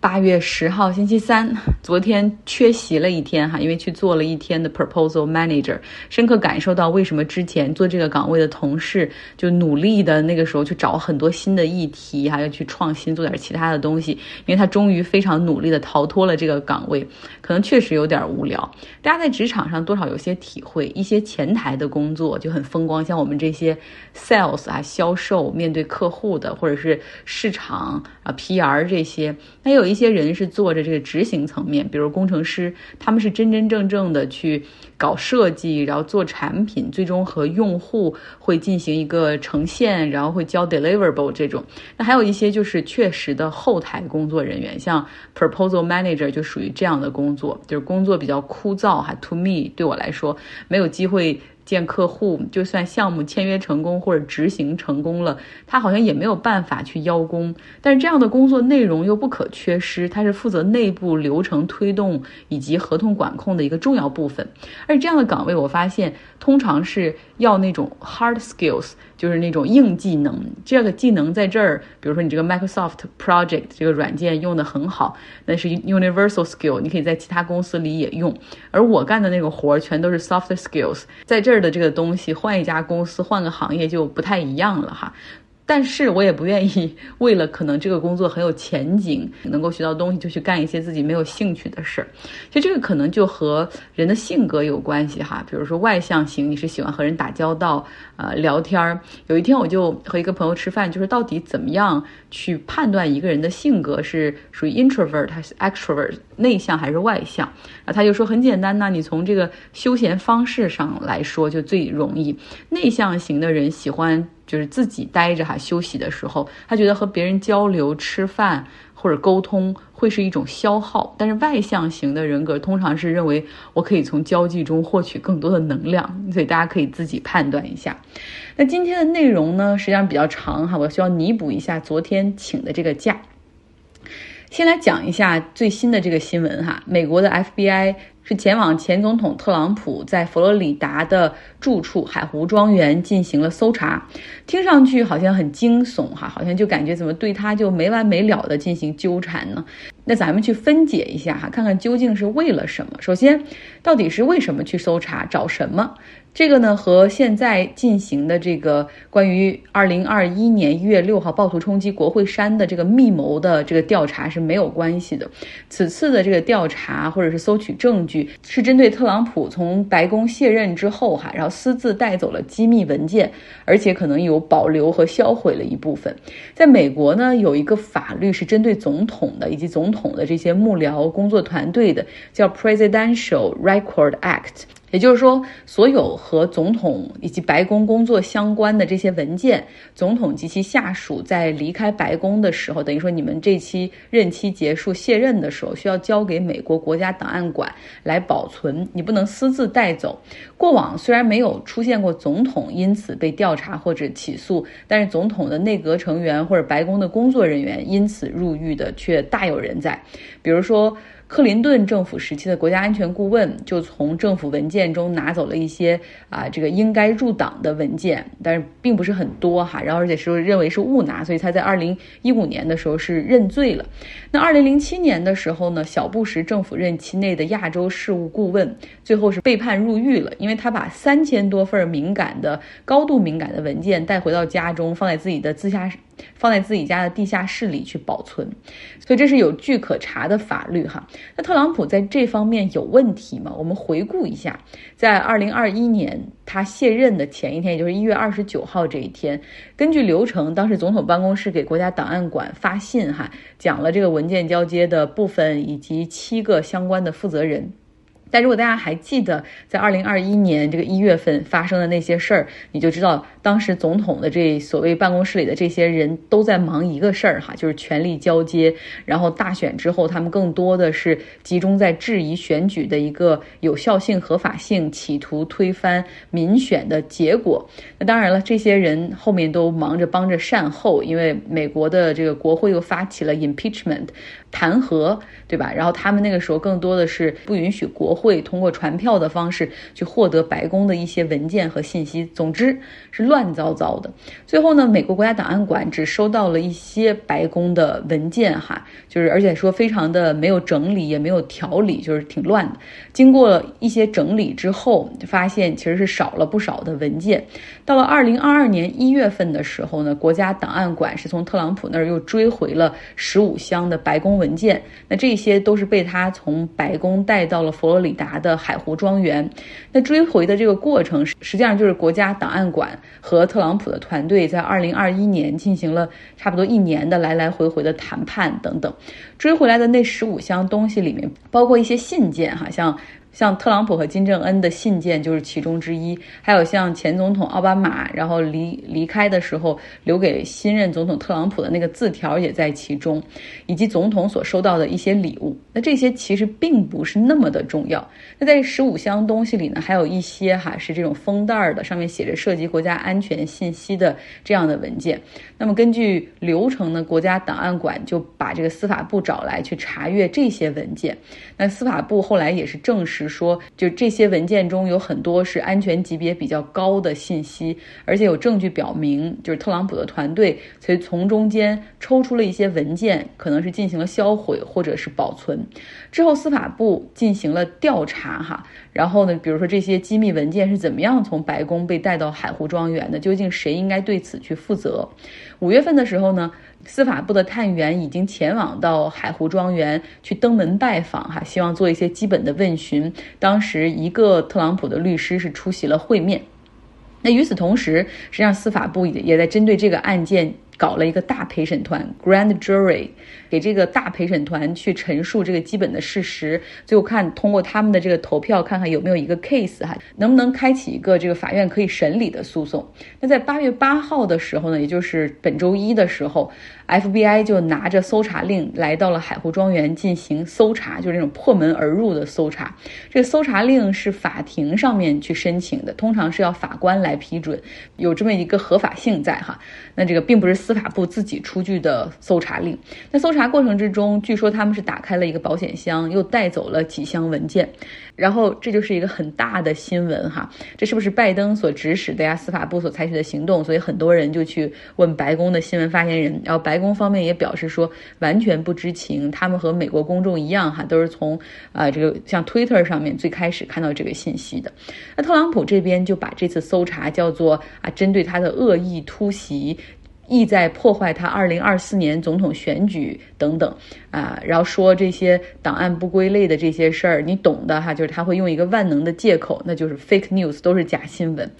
八月十号星期三，昨天缺席了一天哈，因为去做了一天的 proposal manager，深刻感受到为什么之前做这个岗位的同事就努力的那个时候去找很多新的议题，还要去创新做点其他的东西，因为他终于非常努力的逃脱了这个岗位，可能确实有点无聊。大家在职场上多少有些体会，一些前台的工作就很风光，像我们这些 sales 啊，销售面对客户的，或者是市场啊 PR 这些，那有。一些人是做着这个执行层面，比如工程师，他们是真真正正的去搞设计，然后做产品，最终和用户会进行一个呈现，然后会交 deliverable 这种。那还有一些就是确实的后台工作人员，像 proposal manager 就属于这样的工作，就是工作比较枯燥哈。To me，对我来说没有机会。见客户，就算项目签约成功或者执行成功了，他好像也没有办法去邀功。但是这样的工作内容又不可缺失，他是负责内部流程推动以及合同管控的一个重要部分。而这样的岗位，我发现通常是要那种 hard skills，就是那种硬技能。这个技能在这儿，比如说你这个 Microsoft Project 这个软件用的很好，那是 universal skill，你可以在其他公司里也用。而我干的那个活儿全都是 soft skills，在这儿。的这个东西，换一家公司，换个行业就不太一样了哈。但是我也不愿意 为了可能这个工作很有前景，能够学到东西，就去干一些自己没有兴趣的事儿。其实这个可能就和人的性格有关系哈。比如说外向型，你是喜欢和人打交道，呃，聊天儿。有一天我就和一个朋友吃饭，就是到底怎么样去判断一个人的性格是属于 introvert 还是 extrovert，内向还是外向？啊，他就说很简单呐，你从这个休闲方式上来说就最容易。内向型的人喜欢。就是自己待着哈，休息的时候，他觉得和别人交流、吃饭或者沟通会是一种消耗。但是外向型的人格通常是认为我可以从交际中获取更多的能量，所以大家可以自己判断一下。那今天的内容呢，实际上比较长哈，我需要弥补一下昨天请的这个假。先来讲一下最新的这个新闻哈，美国的 FBI。是前往前总统特朗普在佛罗里达的住处海湖庄园进行了搜查，听上去好像很惊悚哈，好像就感觉怎么对他就没完没了的进行纠缠呢？那咱们去分解一下哈，看看究竟是为了什么。首先，到底是为什么去搜查，找什么？这个呢，和现在进行的这个关于二零二一年一月六号暴徒冲击国会山的这个密谋的这个调查是没有关系的。此次的这个调查或者是搜取证据，是针对特朗普从白宫卸任之后哈，然后私自带走了机密文件，而且可能有保留和销毁了一部分。在美国呢，有一个法律是针对总统的以及总统的这些幕僚工作团队的，叫 Presidential Record Act。也就是说，所有和总统以及白宫工作相关的这些文件，总统及其下属在离开白宫的时候，等于说你们这期任期结束卸任的时候，需要交给美国国家档案馆来保存，你不能私自带走。过往虽然没有出现过总统因此被调查或者起诉，但是总统的内阁成员或者白宫的工作人员因此入狱的却大有人在，比如说。克林顿政府时期的国家安全顾问就从政府文件中拿走了一些啊，这个应该入党的文件，但是并不是很多哈。然后而且是认为是误拿，所以他在二零一五年的时候是认罪了。那二零零七年的时候呢，小布什政府任期内的亚洲事务顾问最后是被判入狱了，因为他把三千多份敏感的、高度敏感的文件带回到家中，放在自己的自下。放在自己家的地下室里去保存，所以这是有据可查的法律哈。那特朗普在这方面有问题吗？我们回顾一下，在二零二一年他卸任的前一天，也就是一月二十九号这一天，根据流程，当时总统办公室给国家档案馆发信哈，讲了这个文件交接的部分以及七个相关的负责人。但如果大家还记得在二零二一年这个一月份发生的那些事儿，你就知道当时总统的这所谓办公室里的这些人都在忙一个事儿哈，就是权力交接。然后大选之后，他们更多的是集中在质疑选举的一个有效性、合法性，企图推翻民选的结果。那当然了，这些人后面都忙着帮着善后，因为美国的这个国会又发起了 impeachment 弹劾，对吧？然后他们那个时候更多的是不允许国。会，通过传票的方式去获得白宫的一些文件和信息。总之是乱糟糟的。最后呢，美国国家档案馆只收到了一些白宫的文件，哈，就是而且说非常的没有整理，也没有条理，就是挺乱的。经过一些整理之后，发现其实是少了不少的文件。到了二零二二年一月份的时候呢，国家档案馆是从特朗普那儿又追回了十五箱的白宫文件。那这些都是被他从白宫带到了佛罗里达的海湖庄园。那追回的这个过程，实际上就是国家档案馆和特朗普的团队在二零二一年进行了差不多一年的来来回回的谈判等等。追回来的那十五箱东西里面，包括一些信件，哈，像。像特朗普和金正恩的信件就是其中之一，还有像前总统奥巴马，然后离离开的时候留给新任总统特朗普的那个字条也在其中，以及总统所收到的一些礼物。那这些其实并不是那么的重要。那在十五箱东西里呢，还有一些哈是这种封袋的，上面写着涉及国家安全信息的这样的文件。那么根据流程呢，国家档案馆就把这个司法部找来去查阅这些文件。那司法部后来也是证实。是说，就这些文件中有很多是安全级别比较高的信息，而且有证据表明，就是特朗普的团队所以从中间抽出了一些文件，可能是进行了销毁或者是保存。之后司法部进行了调查，哈，然后呢，比如说这些机密文件是怎么样从白宫被带到海湖庄园的，究竟谁应该对此去负责？五月份的时候呢？司法部的探员已经前往到海湖庄园去登门拜访，哈，希望做一些基本的问询。当时一个特朗普的律师是出席了会面。那与此同时，实际上司法部也也在针对这个案件搞了一个大陪审团 （Grand Jury）。给这个大陪审团去陈述这个基本的事实，最后看通过他们的这个投票，看看有没有一个 case 哈，能不能开启一个这个法院可以审理的诉讼。那在八月八号的时候呢，也就是本周一的时候，FBI 就拿着搜查令来到了海湖庄园进行搜查，就是那种破门而入的搜查。这个搜查令是法庭上面去申请的，通常是要法官来批准，有这么一个合法性在哈。那这个并不是司法部自己出具的搜查令，那搜查。过程之中，据说他们是打开了一个保险箱，又带走了几箱文件，然后这就是一个很大的新闻哈。这是不是拜登所指使的呀？司法部所采取的行动？所以很多人就去问白宫的新闻发言人，然后白宫方面也表示说完全不知情，他们和美国公众一样哈，都是从啊这个像 Twitter 上面最开始看到这个信息的。那特朗普这边就把这次搜查叫做啊针对他的恶意突袭。意在破坏他二零二四年总统选举等等啊，然后说这些档案不归类的这些事儿，你懂的哈，就是他会用一个万能的借口，那就是 fake news，都是假新闻。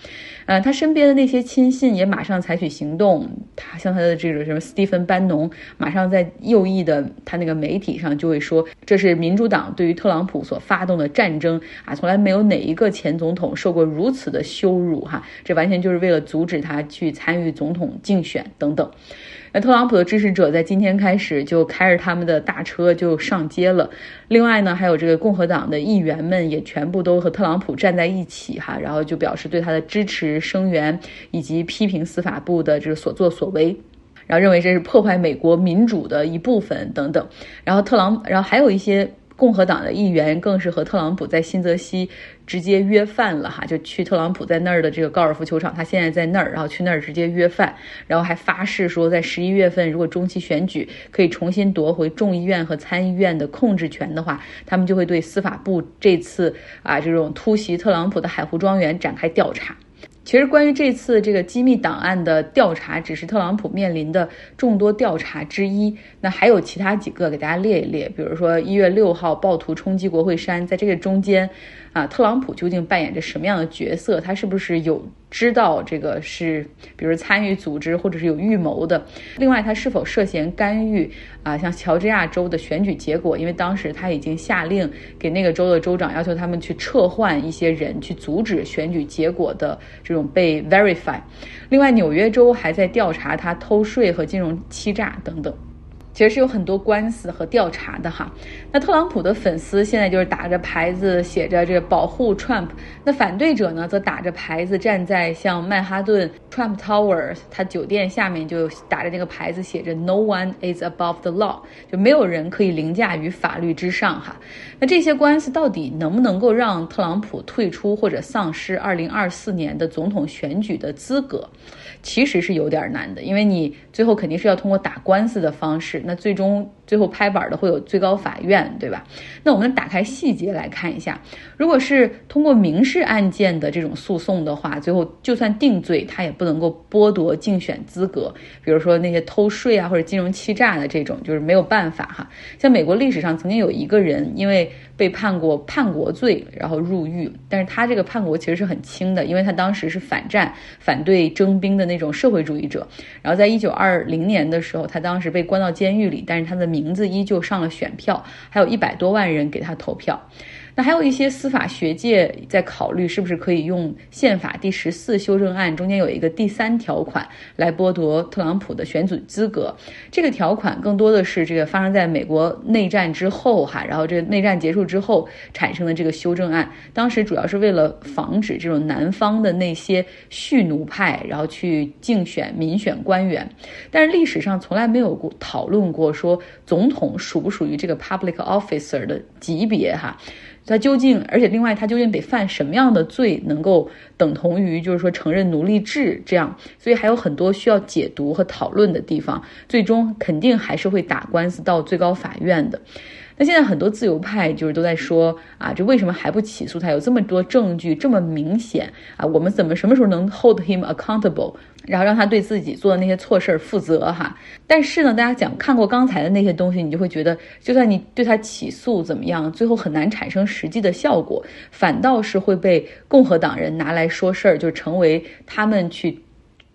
呃，他身边的那些亲信也马上采取行动，他像他的这个什么斯蒂芬班农，马上在右翼的他那个媒体上就会说，这是民主党对于特朗普所发动的战争啊，从来没有哪一个前总统受过如此的羞辱哈，这完全就是为了阻止他去参与总统竞选等等。那特朗普的支持者在今天开始就开着他们的大车就上街了。另外呢，还有这个共和党的议员们也全部都和特朗普站在一起哈，然后就表示对他的支持声援，以及批评司法部的这个所作所为，然后认为这是破坏美国民主的一部分等等。然后特朗，然后还有一些。共和党的议员更是和特朗普在新泽西直接约饭了哈，就去特朗普在那儿的这个高尔夫球场，他现在在那儿，然后去那儿直接约饭，然后还发誓说，在十一月份如果中期选举可以重新夺回众议院和参议院的控制权的话，他们就会对司法部这次啊这种突袭特朗普的海湖庄园展开调查。其实，关于这次这个机密档案的调查，只是特朗普面临的众多调查之一。那还有其他几个，给大家列一列。比如说，一月六号暴徒冲击国会山，在这个中间。啊，特朗普究竟扮演着什么样的角色？他是不是有知道这个是，比如参与组织或者是有预谋的？另外，他是否涉嫌干预啊？像乔治亚州的选举结果，因为当时他已经下令给那个州的州长，要求他们去撤换一些人，去阻止选举结果的这种被 verify。另外，纽约州还在调查他偷税和金融欺诈等等。其实是有很多官司和调查的哈。那特朗普的粉丝现在就是打着牌子写着这保护 Trump，那反对者呢则打着牌子站在像曼哈顿 Trump Tower 他酒店下面就打着那个牌子写着 No one is above the law，就没有人可以凌驾于法律之上哈。那这些官司到底能不能够让特朗普退出或者丧失二零二四年的总统选举的资格？其实是有点难的，因为你最后肯定是要通过打官司的方式，那最终最后拍板的会有最高法院，对吧？那我们打开细节来看一下，如果是通过民事案件的这种诉讼的话，最后就算定罪，他也不能够剥夺竞选资格，比如说那些偷税啊或者金融欺诈的这种，就是没有办法哈。像美国历史上曾经有一个人因为被判过叛国罪，然后入狱，但是他这个叛国其实是很轻的，因为他当时是反战，反对征兵的。那种社会主义者，然后在一九二零年的时候，他当时被关到监狱里，但是他的名名字依旧上了选票，还有一百多万人给他投票。那还有一些司法学界在考虑，是不是可以用宪法第十四修正案中间有一个第三条款来剥夺特朗普的选举资格？这个条款更多的是这个发生在美国内战之后哈，然后这个内战结束之后产生的这个修正案，当时主要是为了防止这种南方的那些蓄奴派，然后去竞选民选官员。但是历史上从来没有过讨论过说总统属不属于这个 public officer 的级别哈。他究竟，而且另外，他究竟得犯什么样的罪，能够等同于就是说承认奴隶制这样？所以还有很多需要解读和讨论的地方。最终肯定还是会打官司到最高法院的。那现在很多自由派就是都在说啊，这为什么还不起诉他？有这么多证据，这么明显啊，我们怎么什么时候能 hold him accountable，然后让他对自己做的那些错事儿负责哈？但是呢，大家讲看过刚才的那些东西，你就会觉得，就算你对他起诉怎么样，最后很难产生实际的效果，反倒是会被共和党人拿来说事儿，就成为他们去。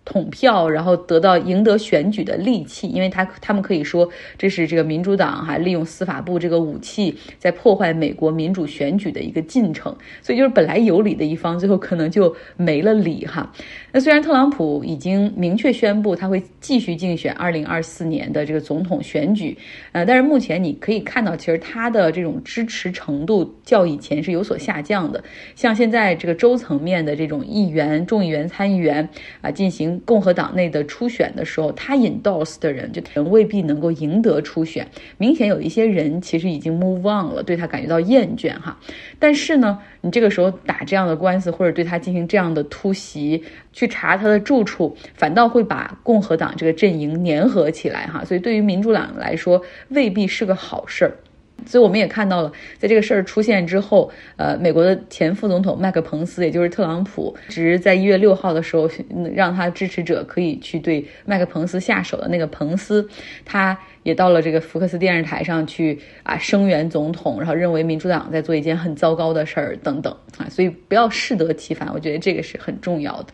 统票，然后得到赢得选举的利器，因为他他们可以说这是这个民主党哈利用司法部这个武器在破坏美国民主选举的一个进程，所以就是本来有理的一方最后可能就没了理哈。那虽然特朗普已经明确宣布他会继续竞选二零二四年的这个总统选举，呃，但是目前你可以看到，其实他的这种支持程度较以前是有所下降的。像现在这个州层面的这种议员、众议员、参议员啊进行。共和党内的初选的时候，他 endorse 的人，就人未必能够赢得初选。明显有一些人其实已经 move on 了，对他感觉到厌倦哈。但是呢，你这个时候打这样的官司，或者对他进行这样的突袭，去查他的住处，反倒会把共和党这个阵营粘合起来哈。所以对于民主党来说，未必是个好事儿。所以我们也看到了，在这个事儿出现之后，呃，美国的前副总统麦克彭斯，也就是特朗普，只是在一月六号的时候，让他支持者可以去对麦克彭斯下手的那个彭斯，他也到了这个福克斯电视台上去啊声援总统，然后认为民主党在做一件很糟糕的事儿等等啊，所以不要适得其反，我觉得这个是很重要的。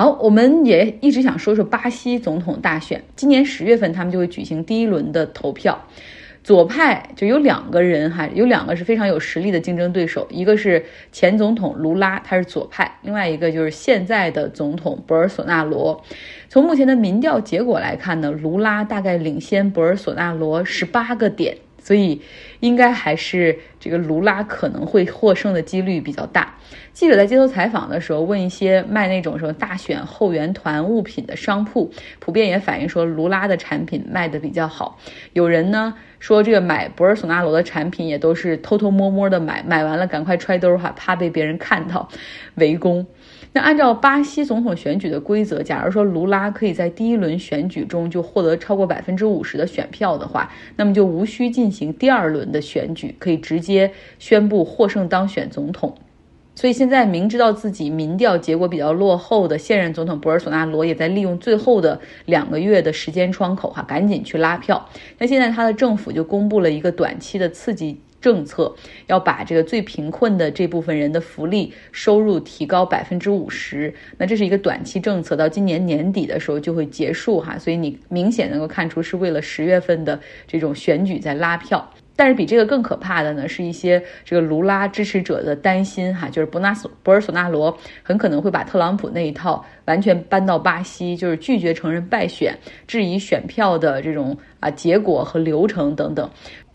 好，我们也一直想说说巴西总统大选，今年十月份他们就会举行第一轮的投票。左派就有两个人哈，有两个是非常有实力的竞争对手，一个是前总统卢拉，他是左派；另外一个就是现在的总统博尔索纳罗。从目前的民调结果来看呢，卢拉大概领先博尔索纳罗十八个点。所以，应该还是这个卢拉可能会获胜的几率比较大。记者在街头采访的时候，问一些卖那种什么大选后援团物品的商铺，普遍也反映说卢拉的产品卖的比较好。有人呢说，这个买博尔索纳罗的产品也都是偷偷摸摸的买，买完了赶快揣兜哈，怕被别人看到围攻。那按照巴西总统选举的规则，假如说卢拉可以在第一轮选举中就获得超过百分之五十的选票的话，那么就无需进行第二轮的选举，可以直接宣布获胜当选总统。所以现在明知道自己民调结果比较落后的现任总统博尔索纳罗也在利用最后的两个月的时间窗口哈，赶紧去拉票。那现在他的政府就公布了一个短期的刺激。政策要把这个最贫困的这部分人的福利收入提高百分之五十，那这是一个短期政策，到今年年底的时候就会结束哈，所以你明显能够看出是为了十月份的这种选举在拉票。但是比这个更可怕的呢，是一些这个卢拉支持者的担心哈，就是博纳索博尔索纳罗很可能会把特朗普那一套完全搬到巴西，就是拒绝承认败选，质疑选票的这种啊结果和流程等等。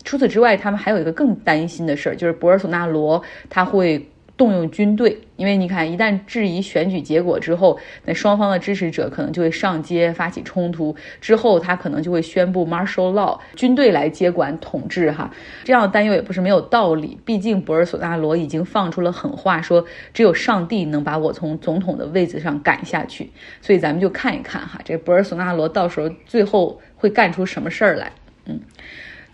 除此之外，他们还有一个更担心的事儿，就是博尔索纳罗他会。动用军队，因为你看，一旦质疑选举结果之后，那双方的支持者可能就会上街发起冲突，之后他可能就会宣布 martial law，军队来接管统治哈。这样的担忧也不是没有道理，毕竟博尔索纳罗已经放出了狠话，说只有上帝能把我从总统的位子上赶下去。所以咱们就看一看哈，这博尔索纳罗到时候最后会干出什么事儿来，嗯。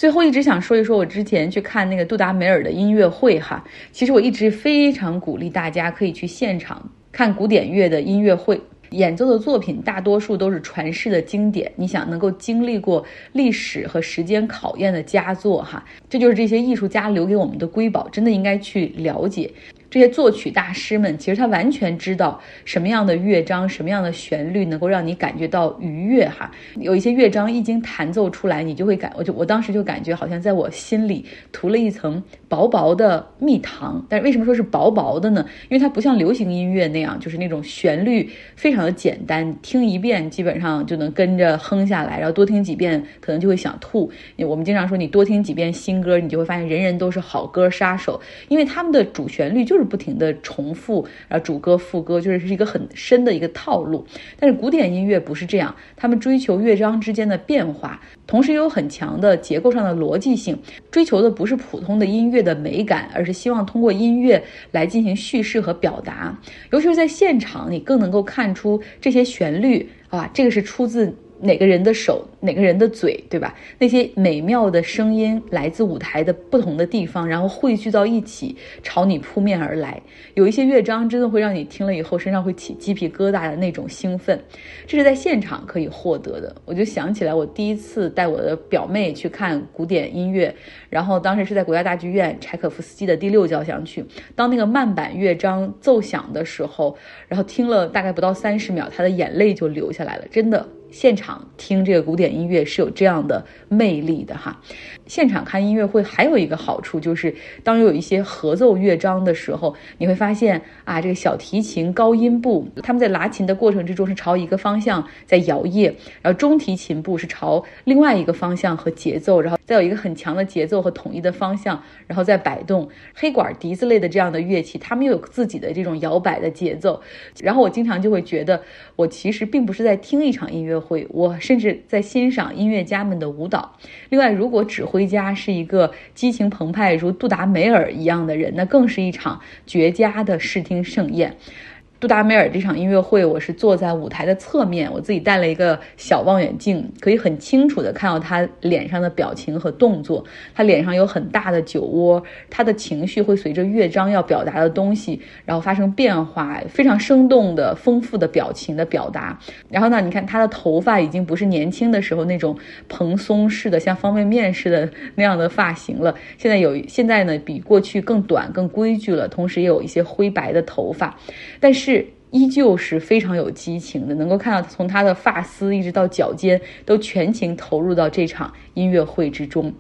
最后一直想说一说，我之前去看那个杜达梅尔的音乐会哈，其实我一直非常鼓励大家可以去现场看古典乐的音乐会，演奏的作品大多数都是传世的经典，你想能够经历过历史和时间考验的佳作哈，这就是这些艺术家留给我们的瑰宝，真的应该去了解。这些作曲大师们，其实他完全知道什么样的乐章、什么样的旋律能够让你感觉到愉悦哈。有一些乐章一经弹奏出来，你就会感，我就我当时就感觉好像在我心里涂了一层薄薄的蜜糖。但是为什么说是薄薄的呢？因为它不像流行音乐那样，就是那种旋律非常的简单，听一遍基本上就能跟着哼下来，然后多听几遍可能就会想吐。我们经常说，你多听几遍新歌，你就会发现人人都是好歌杀手，因为他们的主旋律就是。不停的重复，然后主歌副歌就是是一个很深的一个套路。但是古典音乐不是这样，他们追求乐章之间的变化，同时又有很强的结构上的逻辑性，追求的不是普通的音乐的美感，而是希望通过音乐来进行叙事和表达。尤其是在现场，你更能够看出这些旋律啊，这个是出自。哪个人的手，哪个人的嘴，对吧？那些美妙的声音来自舞台的不同的地方，然后汇聚到一起，朝你扑面而来。有一些乐章真的会让你听了以后身上会起鸡皮疙瘩的那种兴奋，这是在现场可以获得的。我就想起来，我第一次带我的表妹去看古典音乐，然后当时是在国家大剧院柴可夫斯基的第六交响曲，当那个慢板乐章奏响的时候，然后听了大概不到三十秒，她的眼泪就流下来了，真的。现场听这个古典音乐是有这样的魅力的哈。现场看音乐会还有一个好处就是，当有一些合奏乐章的时候，你会发现啊，这个小提琴高音部他们在拉琴的过程之中是朝一个方向在摇曳，然后中提琴部是朝另外一个方向和节奏，然后再有一个很强的节奏和统一的方向，然后再摆动。黑管、笛子类的这样的乐器，他们又有自己的这种摇摆的节奏。然后我经常就会觉得，我其实并不是在听一场音乐会，我甚至在欣赏音乐家们的舞蹈。另外，如果指挥。家是一个激情澎湃如杜达梅尔一样的人，那更是一场绝佳的视听盛宴。杜达梅尔这场音乐会，我是坐在舞台的侧面，我自己带了一个小望远镜，可以很清楚的看到他脸上的表情和动作。他脸上有很大的酒窝，他的情绪会随着乐章要表达的东西，然后发生变化，非常生动的、丰富的表情的表达。然后呢，你看他的头发已经不是年轻的时候那种蓬松式的，像方便面似的那样的发型了。现在有，现在呢比过去更短、更规矩了，同时也有一些灰白的头发，但是。是依旧是非常有激情的，能够看到从他的发丝一直到脚尖都全情投入到这场音乐会之中。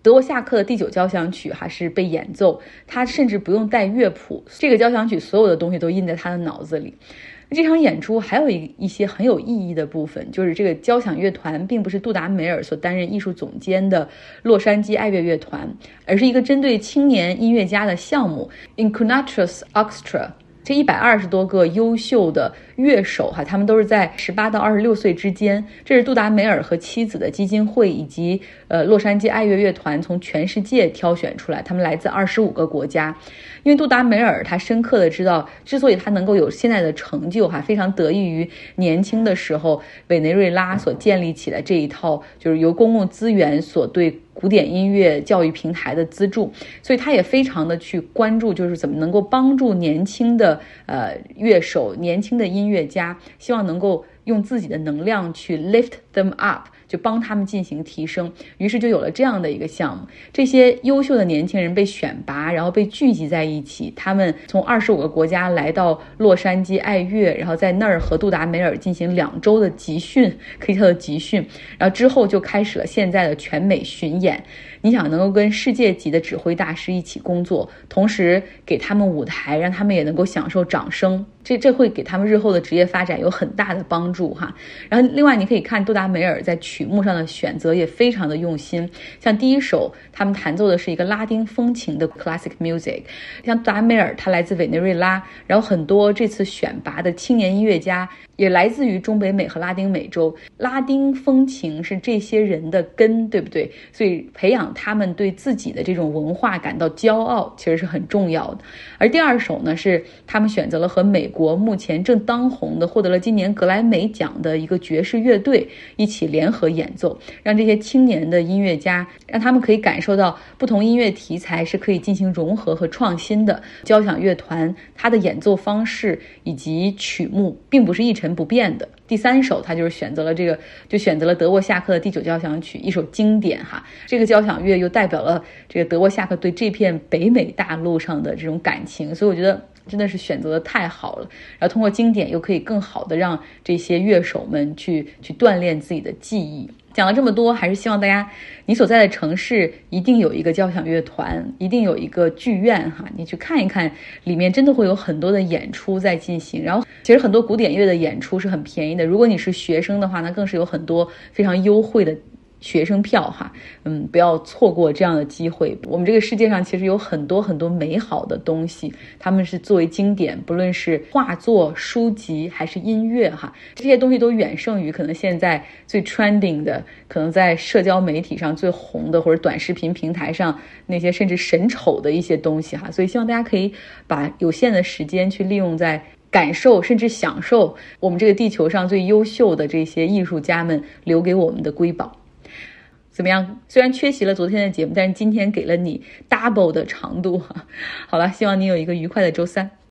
德沃夏克的第九交响曲还是被演奏，他甚至不用带乐谱，这个交响曲所有的东西都印在他的脑子里。这场演出还有一一些很有意义的部分，就是这个交响乐团并不是杜达梅尔所担任艺术总监的洛杉矶爱乐乐团，而是一个针对青年音乐家的项目 ——Inconatus Orchestra。这一百二十多个优秀的乐手哈，他们都是在十八到二十六岁之间。这是杜达梅尔和妻子的基金会以及呃洛杉矶爱乐乐团从全世界挑选出来，他们来自二十五个国家。因为杜达梅尔他深刻的知道，之所以他能够有现在的成就哈，非常得益于年轻的时候委内瑞拉所建立起来这一套，就是由公共资源所对。古典音乐教育平台的资助，所以他也非常的去关注，就是怎么能够帮助年轻的呃乐手、年轻的音乐家，希望能够用自己的能量去 lift them up。就帮他们进行提升。于是就有了这样的一个项目，这些优秀的年轻人被选拔，然后被聚集在一起，他们从二十五个国家来到洛杉矶爱乐，然后在那儿和杜达梅尔进行两周的集训，可以叫做集训，然后之后就开始了现在的全美巡演。你想能够跟世界级的指挥大师一起工作，同时给他们舞台，让他们也能够享受掌声。这这会给他们日后的职业发展有很大的帮助哈。然后另外你可以看杜达梅尔在曲目上的选择也非常的用心，像第一首他们弹奏的是一个拉丁风情的 classic music，像杜达梅尔他来自委内瑞拉，然后很多这次选拔的青年音乐家也来自于中北美和拉丁美洲，拉丁风情是这些人的根，对不对？所以培养他们对自己的这种文化感到骄傲，其实是很重要的。而第二首呢是他们选择了和美。国目前正当红的，获得了今年格莱美奖的一个爵士乐队一起联合演奏，让这些青年的音乐家，让他们可以感受到不同音乐题材是可以进行融合和创新的。交响乐团它的演奏方式以及曲目并不是一成不变的。第三首，他就是选择了这个，就选择了德沃夏克的第九交响曲，一首经典哈。这个交响乐又代表了这个德沃夏克对这片北美大陆上的这种感情，所以我觉得。真的是选择的太好了，然后通过经典又可以更好的让这些乐手们去去锻炼自己的技艺。讲了这么多，还是希望大家，你所在的城市一定有一个交响乐团，一定有一个剧院哈，你去看一看，里面真的会有很多的演出在进行。然后其实很多古典乐的演出是很便宜的，如果你是学生的话，那更是有很多非常优惠的。学生票哈，嗯，不要错过这样的机会。我们这个世界上其实有很多很多美好的东西，他们是作为经典，不论是画作、书籍还是音乐哈，这些东西都远胜于可能现在最 trending 的，可能在社交媒体上最红的或者短视频平台上那些甚至神丑的一些东西哈。所以希望大家可以把有限的时间去利用在感受甚至享受我们这个地球上最优秀的这些艺术家们留给我们的瑰宝。怎么样？虽然缺席了昨天的节目，但是今天给了你 double 的长度。好了，希望你有一个愉快的周三。